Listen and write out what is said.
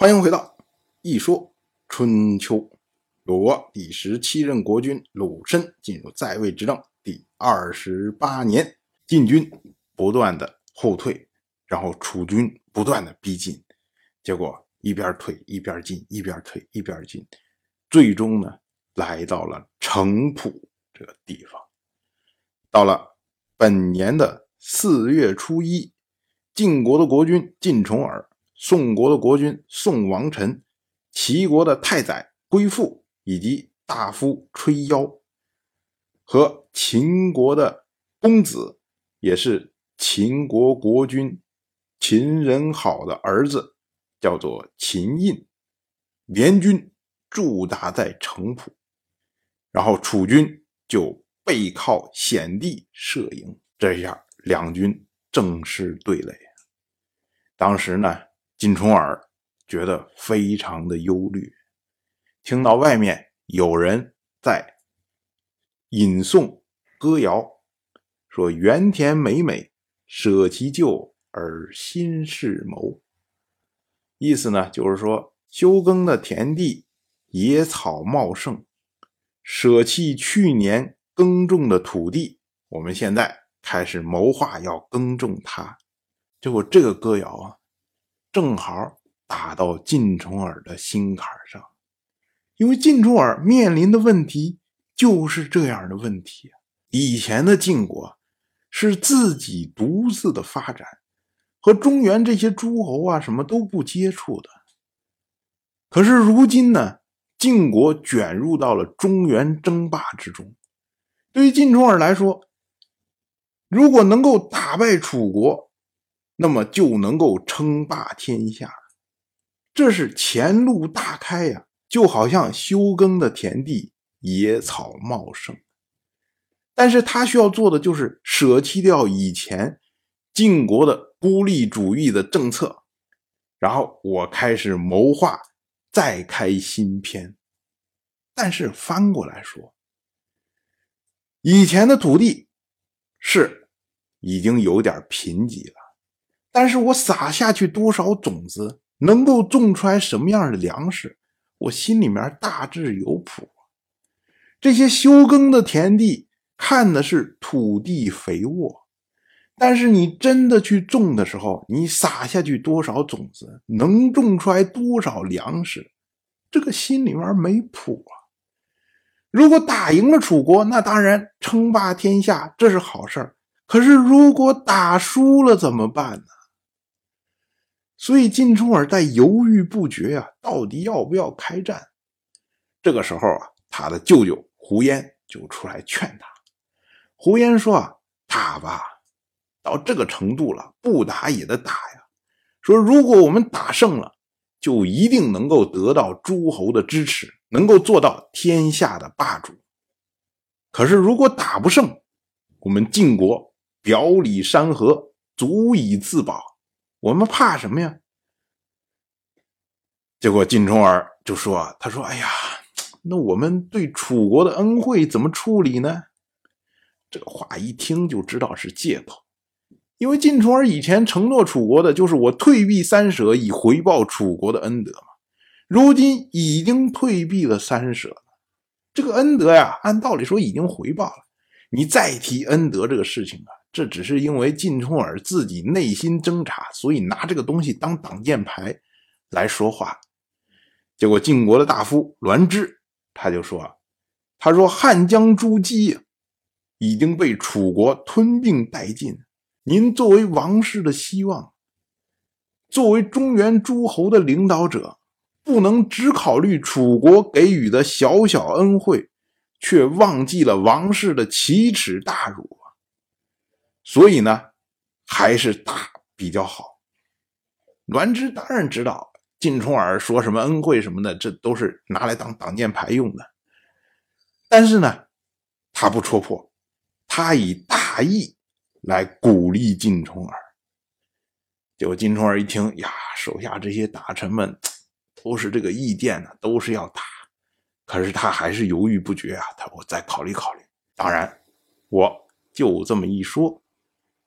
欢迎回到《一说春秋》，鲁国第十七任国君鲁申进入在位执政第二十八年，晋军不断的后退，然后楚军不断的逼近，结果一边退一边进，一边退一边进，最终呢来到了城濮这个地方。到了本年的四月初一，晋国的国君晋重耳。宋国的国君宋王臣、齐国的太宰归父以及大夫吹腰，和秦国的公子，也是秦国国君秦仁好的儿子，叫做秦印，联军驻扎在城濮，然后楚军就背靠险地设营，这下两军正式对垒。当时呢。金重耳觉得非常的忧虑，听到外面有人在吟诵歌谣，说“原田美美，舍其旧而新事谋”，意思呢就是说休耕的田地野草茂盛，舍弃去年耕种的土地，我们现在开始谋划要耕种它。结果这个歌谣啊。正好打到晋重耳的心坎上，因为晋重耳面临的问题就是这样的问题。以前的晋国是自己独自的发展，和中原这些诸侯啊什么都不接触的。可是如今呢，晋国卷入到了中原争霸之中。对于晋重耳来说，如果能够打败楚国，那么就能够称霸天下，这是前路大开呀！就好像休耕的田地，野草茂盛。但是他需要做的就是舍弃掉以前晋国的孤立主义的政策，然后我开始谋划再开新篇。但是翻过来说，以前的土地是已经有点贫瘠了。但是我撒下去多少种子，能够种出来什么样的粮食，我心里面大致有谱。这些休耕的田地看的是土地肥沃，但是你真的去种的时候，你撒下去多少种子，能种出来多少粮食，这个心里面没谱啊。如果打赢了楚国，那当然称霸天下，这是好事儿。可是如果打输了怎么办呢？所以晋重耳在犹豫不决呀，到底要不要开战？这个时候啊，他的舅舅胡延就出来劝他。胡延说：“啊，打吧，到这个程度了，不打也得打呀。说如果我们打胜了，就一定能够得到诸侯的支持，能够做到天下的霸主。可是如果打不胜，我们晋国表里山河，足以自保。”我们怕什么呀？结果晋重耳就说：“他说，哎呀，那我们对楚国的恩惠怎么处理呢？”这个话一听就知道是借口，因为晋重耳以前承诺楚国的就是我退避三舍以回报楚国的恩德嘛。如今已经退避了三舍了，这个恩德呀，按道理说已经回报了，你再提恩德这个事情啊。这只是因为晋重耳自己内心挣扎，所以拿这个东西当挡箭牌来说话。结果晋国的大夫栾枝他就说：“他说汉江诸姬已经被楚国吞并殆尽，您作为王室的希望，作为中原诸侯的领导者，不能只考虑楚国给予的小小恩惠，却忘记了王室的奇耻大辱。”所以呢，还是打比较好。栾枝当然知道晋重耳说什么恩惠什么的，这都是拿来当挡箭牌用的。但是呢，他不戳破，他以大义来鼓励晋重耳。结果晋重耳一听，呀，手下这些大臣们都是这个意见呢，都是要打。可是他还是犹豫不决啊。他说：“我再考虑考虑。”当然，我就这么一说。